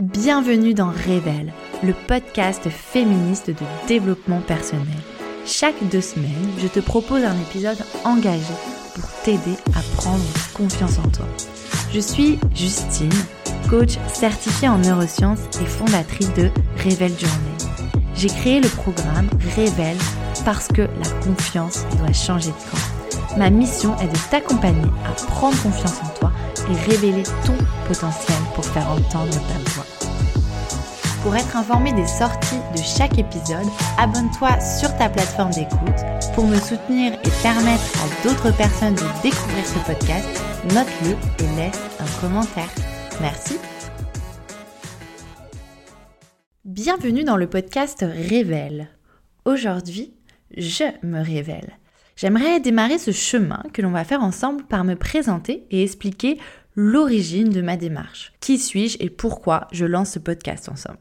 Bienvenue dans Révèle, le podcast féministe de développement personnel. Chaque deux semaines, je te propose un épisode engagé pour t'aider à prendre confiance en toi. Je suis Justine, coach certifiée en neurosciences et fondatrice de Révèle Journée. J'ai créé le programme Révèle parce que la confiance doit changer de camp. Ma mission est de t'accompagner à prendre confiance en toi et révéler ton potentiel pour faire entendre ta voix. Pour être informé des sorties de chaque épisode, abonne-toi sur ta plateforme d'écoute. Pour me soutenir et permettre à d'autres personnes de découvrir ce podcast, note-le et laisse un commentaire. Merci. Bienvenue dans le podcast Révèle. Aujourd'hui, je me révèle. J'aimerais démarrer ce chemin que l'on va faire ensemble par me présenter et expliquer l'origine de ma démarche. Qui suis-je et pourquoi je lance ce podcast ensemble?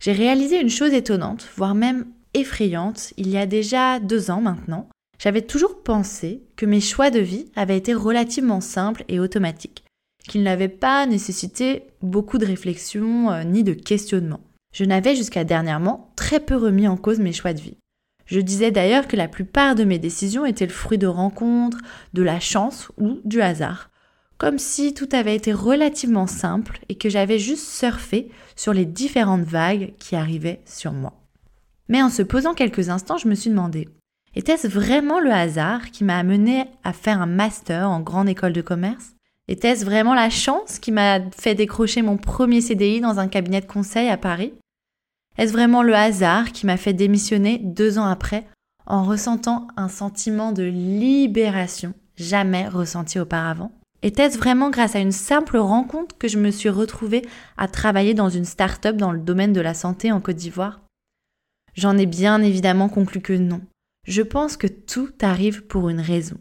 J'ai réalisé une chose étonnante, voire même effrayante, il y a déjà deux ans maintenant. J'avais toujours pensé que mes choix de vie avaient été relativement simples et automatiques, qu'ils n'avaient pas nécessité beaucoup de réflexion euh, ni de questionnement. Je n'avais jusqu'à dernièrement très peu remis en cause mes choix de vie. Je disais d'ailleurs que la plupart de mes décisions étaient le fruit de rencontres, de la chance ou du hasard. Comme si tout avait été relativement simple et que j'avais juste surfé sur les différentes vagues qui arrivaient sur moi. Mais en se posant quelques instants, je me suis demandé, était-ce vraiment le hasard qui m'a amené à faire un master en grande école de commerce? Était-ce vraiment la chance qui m'a fait décrocher mon premier CDI dans un cabinet de conseil à Paris? Est-ce vraiment le hasard qui m'a fait démissionner deux ans après en ressentant un sentiment de libération jamais ressenti auparavant? Était-ce vraiment grâce à une simple rencontre que je me suis retrouvée à travailler dans une start-up dans le domaine de la santé en Côte d'Ivoire? J'en ai bien évidemment conclu que non. Je pense que tout arrive pour une raison.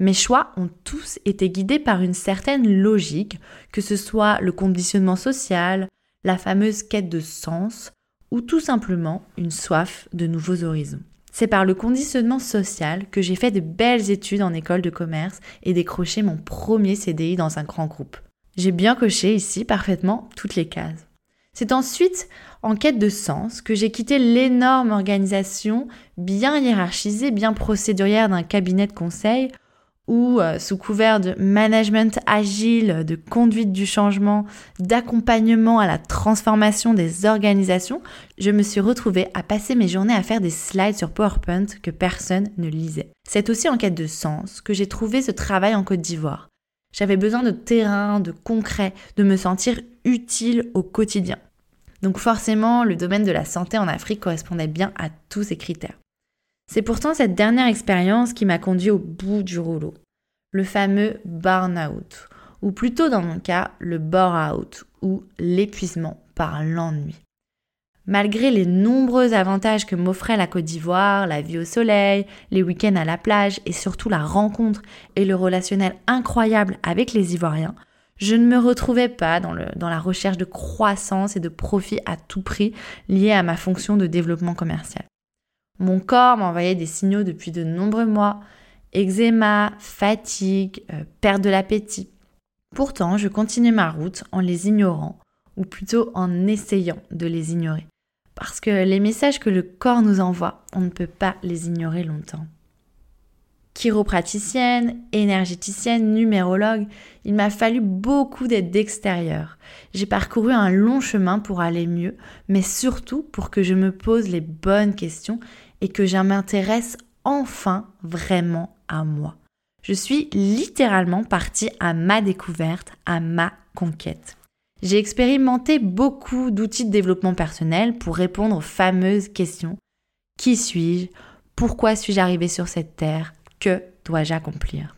Mes choix ont tous été guidés par une certaine logique, que ce soit le conditionnement social, la fameuse quête de sens, ou tout simplement une soif de nouveaux horizons. C'est par le conditionnement social que j'ai fait de belles études en école de commerce et décroché mon premier CDI dans un grand groupe. J'ai bien coché ici parfaitement toutes les cases. C'est ensuite en quête de sens que j'ai quitté l'énorme organisation bien hiérarchisée, bien procédurière d'un cabinet de conseil où, euh, sous couvert de management agile, de conduite du changement, d'accompagnement à la transformation des organisations, je me suis retrouvée à passer mes journées à faire des slides sur PowerPoint que personne ne lisait. C'est aussi en quête de sens que j'ai trouvé ce travail en Côte d'Ivoire. J'avais besoin de terrain, de concret, de me sentir utile au quotidien. Donc forcément, le domaine de la santé en Afrique correspondait bien à tous ces critères. C'est pourtant cette dernière expérience qui m'a conduit au bout du rouleau, le fameux burn-out, ou plutôt dans mon cas, le bore-out, ou l'épuisement par l'ennui. Malgré les nombreux avantages que m'offrait la Côte d'Ivoire, la vie au soleil, les week-ends à la plage et surtout la rencontre et le relationnel incroyable avec les Ivoiriens, je ne me retrouvais pas dans, dans la recherche de croissance et de profit à tout prix liée à ma fonction de développement commercial. Mon corps m'envoyait des signaux depuis de nombreux mois. Eczéma, fatigue, euh, perte de l'appétit. Pourtant, je continuais ma route en les ignorant, ou plutôt en essayant de les ignorer. Parce que les messages que le corps nous envoie, on ne peut pas les ignorer longtemps chiropraticienne, énergéticienne, numérologue, il m'a fallu beaucoup d'aide d'extérieur. J'ai parcouru un long chemin pour aller mieux, mais surtout pour que je me pose les bonnes questions et que je m'intéresse enfin vraiment à moi. Je suis littéralement partie à ma découverte, à ma conquête. J'ai expérimenté beaucoup d'outils de développement personnel pour répondre aux fameuses questions. Qui suis-je? Pourquoi suis-je arrivé sur cette terre? Que dois-je accomplir?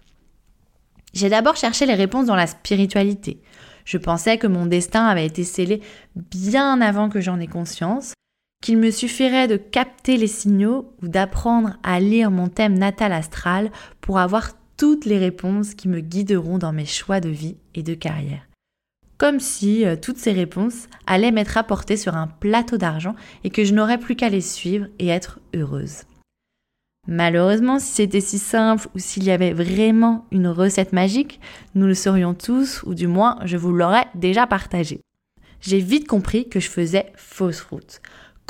J'ai d'abord cherché les réponses dans la spiritualité. Je pensais que mon destin avait été scellé bien avant que j'en ai conscience, qu'il me suffirait de capter les signaux ou d'apprendre à lire mon thème natal astral pour avoir toutes les réponses qui me guideront dans mes choix de vie et de carrière. Comme si euh, toutes ces réponses allaient m'être apportées sur un plateau d'argent et que je n'aurais plus qu'à les suivre et être heureuse. Malheureusement, si c'était si simple ou s'il y avait vraiment une recette magique, nous le saurions tous, ou du moins je vous l'aurais déjà partagé. j'ai vite compris que je faisais fausse route,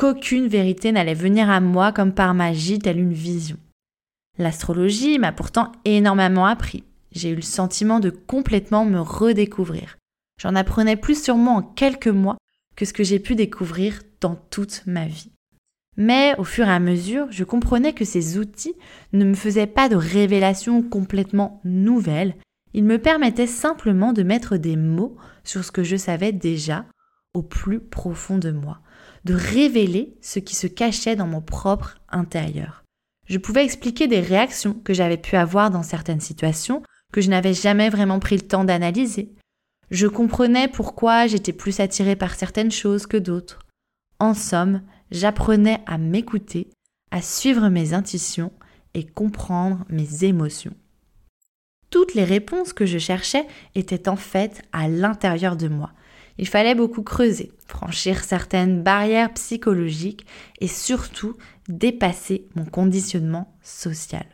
qu'aucune vérité n'allait venir à moi comme par magie, telle une vision. L'astrologie m'a pourtant énormément appris. J'ai eu le sentiment de complètement me redécouvrir. J'en apprenais plus sur moi en quelques mois que ce que j'ai pu découvrir dans toute ma vie. Mais au fur et à mesure, je comprenais que ces outils ne me faisaient pas de révélations complètement nouvelles, ils me permettaient simplement de mettre des mots sur ce que je savais déjà au plus profond de moi, de révéler ce qui se cachait dans mon propre intérieur. Je pouvais expliquer des réactions que j'avais pu avoir dans certaines situations que je n'avais jamais vraiment pris le temps d'analyser. Je comprenais pourquoi j'étais plus attirée par certaines choses que d'autres. En somme, j'apprenais à m'écouter, à suivre mes intuitions et comprendre mes émotions. Toutes les réponses que je cherchais étaient en fait à l'intérieur de moi. Il fallait beaucoup creuser, franchir certaines barrières psychologiques et surtout dépasser mon conditionnement social.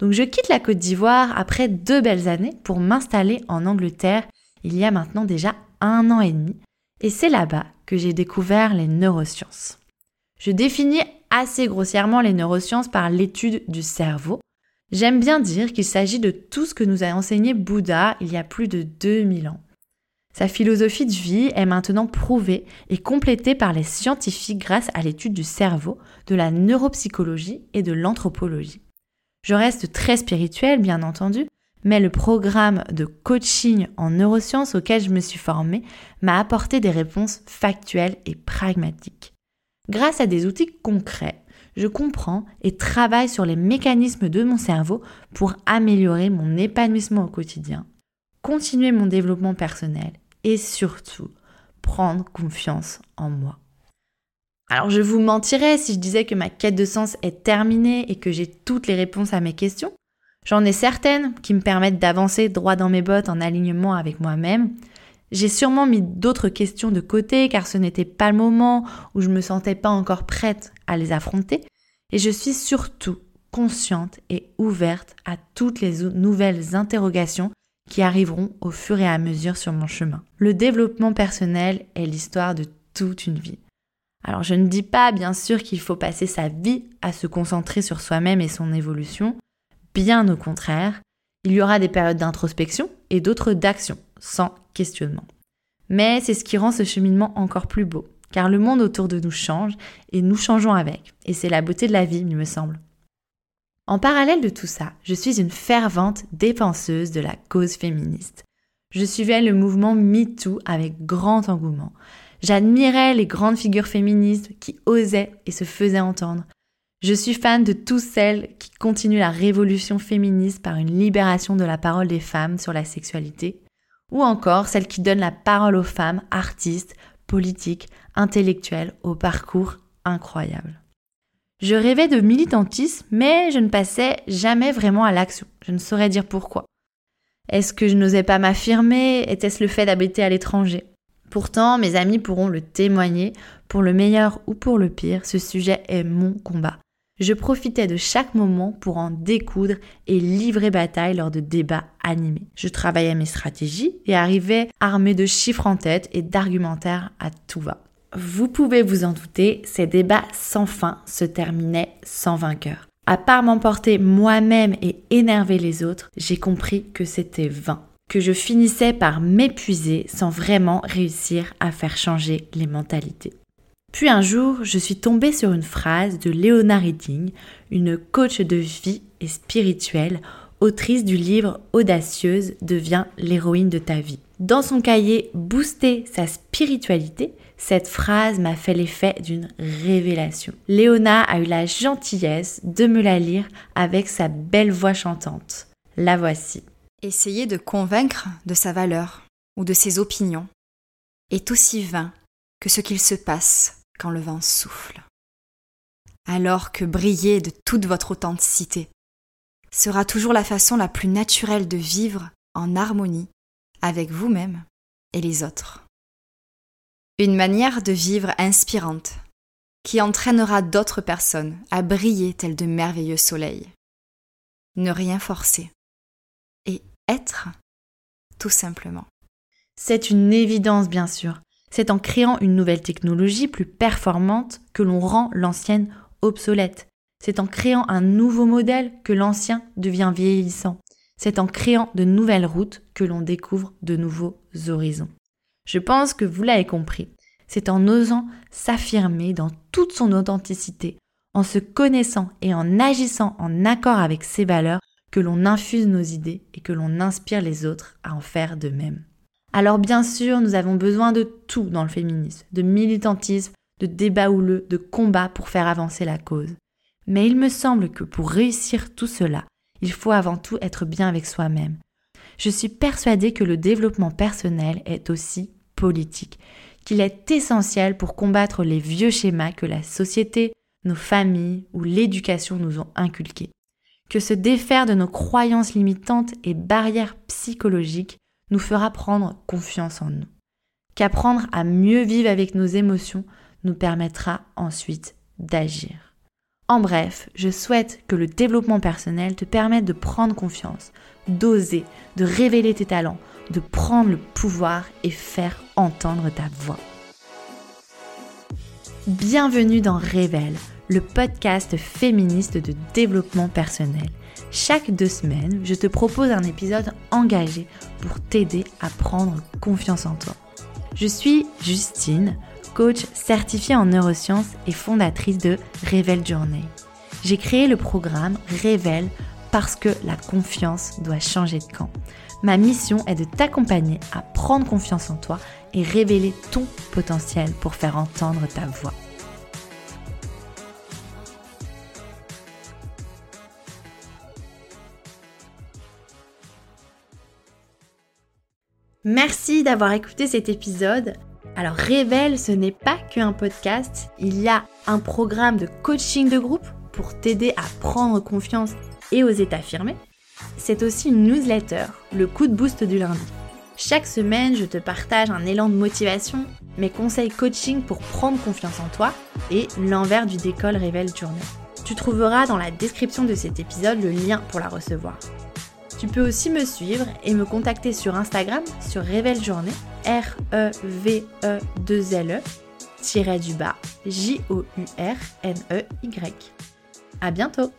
Donc je quitte la Côte d'Ivoire après deux belles années pour m'installer en Angleterre il y a maintenant déjà un an et demi et c'est là-bas que j'ai découvert les neurosciences. Je définis assez grossièrement les neurosciences par l'étude du cerveau. J'aime bien dire qu'il s'agit de tout ce que nous a enseigné Bouddha il y a plus de 2000 ans. Sa philosophie de vie est maintenant prouvée et complétée par les scientifiques grâce à l'étude du cerveau, de la neuropsychologie et de l'anthropologie. Je reste très spirituelle, bien entendu, mais le programme de coaching en neurosciences auquel je me suis formée m'a apporté des réponses factuelles et pragmatiques. Grâce à des outils concrets, je comprends et travaille sur les mécanismes de mon cerveau pour améliorer mon épanouissement au quotidien, continuer mon développement personnel et surtout prendre confiance en moi. Alors je vous mentirais si je disais que ma quête de sens est terminée et que j'ai toutes les réponses à mes questions. J'en ai certaines qui me permettent d'avancer droit dans mes bottes en alignement avec moi-même, j'ai sûrement mis d'autres questions de côté car ce n'était pas le moment où je me sentais pas encore prête à les affronter et je suis surtout consciente et ouverte à toutes les nouvelles interrogations qui arriveront au fur et à mesure sur mon chemin. Le développement personnel est l'histoire de toute une vie. Alors je ne dis pas bien sûr qu'il faut passer sa vie à se concentrer sur soi-même et son évolution, bien au contraire, il y aura des périodes d'introspection et d'autres d'action, sans questionnement. Mais c'est ce qui rend ce cheminement encore plus beau, car le monde autour de nous change et nous changeons avec, et c'est la beauté de la vie, il me semble. En parallèle de tout ça, je suis une fervente dépenseuse de la cause féministe. Je suivais le mouvement MeToo avec grand engouement. J'admirais les grandes figures féministes qui osaient et se faisaient entendre. Je suis fan de toutes celles qui continuent la révolution féministe par une libération de la parole des femmes sur la sexualité, ou encore celles qui donnent la parole aux femmes, artistes, politiques, intellectuelles, au parcours incroyable. Je rêvais de militantisme, mais je ne passais jamais vraiment à l'action. Je ne saurais dire pourquoi. Est-ce que je n'osais pas m'affirmer? Était-ce le fait d'habiter à l'étranger? Pourtant, mes amis pourront le témoigner, pour le meilleur ou pour le pire, ce sujet est mon combat. Je profitais de chaque moment pour en découdre et livrer bataille lors de débats animés. Je travaillais mes stratégies et arrivais armé de chiffres en tête et d'argumentaires à tout va. Vous pouvez vous en douter, ces débats sans fin se terminaient sans vainqueur. À part m'emporter moi-même et énerver les autres, j'ai compris que c'était vain, que je finissais par m'épuiser sans vraiment réussir à faire changer les mentalités. Puis un jour, je suis tombée sur une phrase de Leona Reading, une coach de vie et spirituelle, autrice du livre Audacieuse devient l'héroïne de ta vie. Dans son cahier Booster sa spiritualité, cette phrase m'a fait l'effet d'une révélation. Léona a eu la gentillesse de me la lire avec sa belle voix chantante. La voici. Essayer de convaincre de sa valeur ou de ses opinions est aussi vain que ce qu'il se passe quand le vent souffle. Alors que briller de toute votre authenticité sera toujours la façon la plus naturelle de vivre en harmonie avec vous-même et les autres. Une manière de vivre inspirante qui entraînera d'autres personnes à briller tels de merveilleux soleils. Ne rien forcer et être tout simplement. C'est une évidence bien sûr, C'est en créant une nouvelle technologie plus performante que l'on rend l'ancienne obsolète. C'est en créant un nouveau modèle que l'ancien devient vieillissant. C'est en créant de nouvelles routes que l'on découvre de nouveaux horizons. Je pense que vous l'avez compris. C'est en osant s'affirmer dans toute son authenticité, en se connaissant et en agissant en accord avec ses valeurs que l'on infuse nos idées et que l'on inspire les autres à en faire de même. Alors bien sûr, nous avons besoin de tout dans le féminisme, de militantisme, de débat houleux, de combat pour faire avancer la cause. Mais il me semble que pour réussir tout cela, il faut avant tout être bien avec soi-même. Je suis persuadée que le développement personnel est aussi qu'il est essentiel pour combattre les vieux schémas que la société, nos familles ou l'éducation nous ont inculqués. Que se défaire de nos croyances limitantes et barrières psychologiques nous fera prendre confiance en nous. Qu'apprendre à mieux vivre avec nos émotions nous permettra ensuite d'agir. En bref, je souhaite que le développement personnel te permette de prendre confiance, d'oser, de révéler tes talents, de prendre le pouvoir et faire entendre ta voix. Bienvenue dans Révèle, le podcast féministe de développement personnel. Chaque deux semaines, je te propose un épisode engagé pour t'aider à prendre confiance en toi. Je suis Justine, coach certifiée en neurosciences et fondatrice de Révèle Journée. J'ai créé le programme Révèle parce que la confiance doit changer de camp. Ma mission est de t'accompagner à prendre confiance en toi et révéler ton potentiel pour faire entendre ta voix. Merci d'avoir écouté cet épisode. Alors Révèle, ce n'est pas qu'un podcast, il y a un programme de coaching de groupe pour t'aider à prendre confiance et oser t'affirmer. C'est aussi une newsletter, le coup de boost du lundi. Chaque semaine, je te partage un élan de motivation, mes conseils coaching pour prendre confiance en toi et l'envers du décolle Révèle Journée. Tu trouveras dans la description de cet épisode le lien pour la recevoir. Tu peux aussi me suivre et me contacter sur Instagram sur Révèle Journée, R-E-V-E-2-L-E, tiré du bas, J-O-U-R-N-E-Y. À bientôt!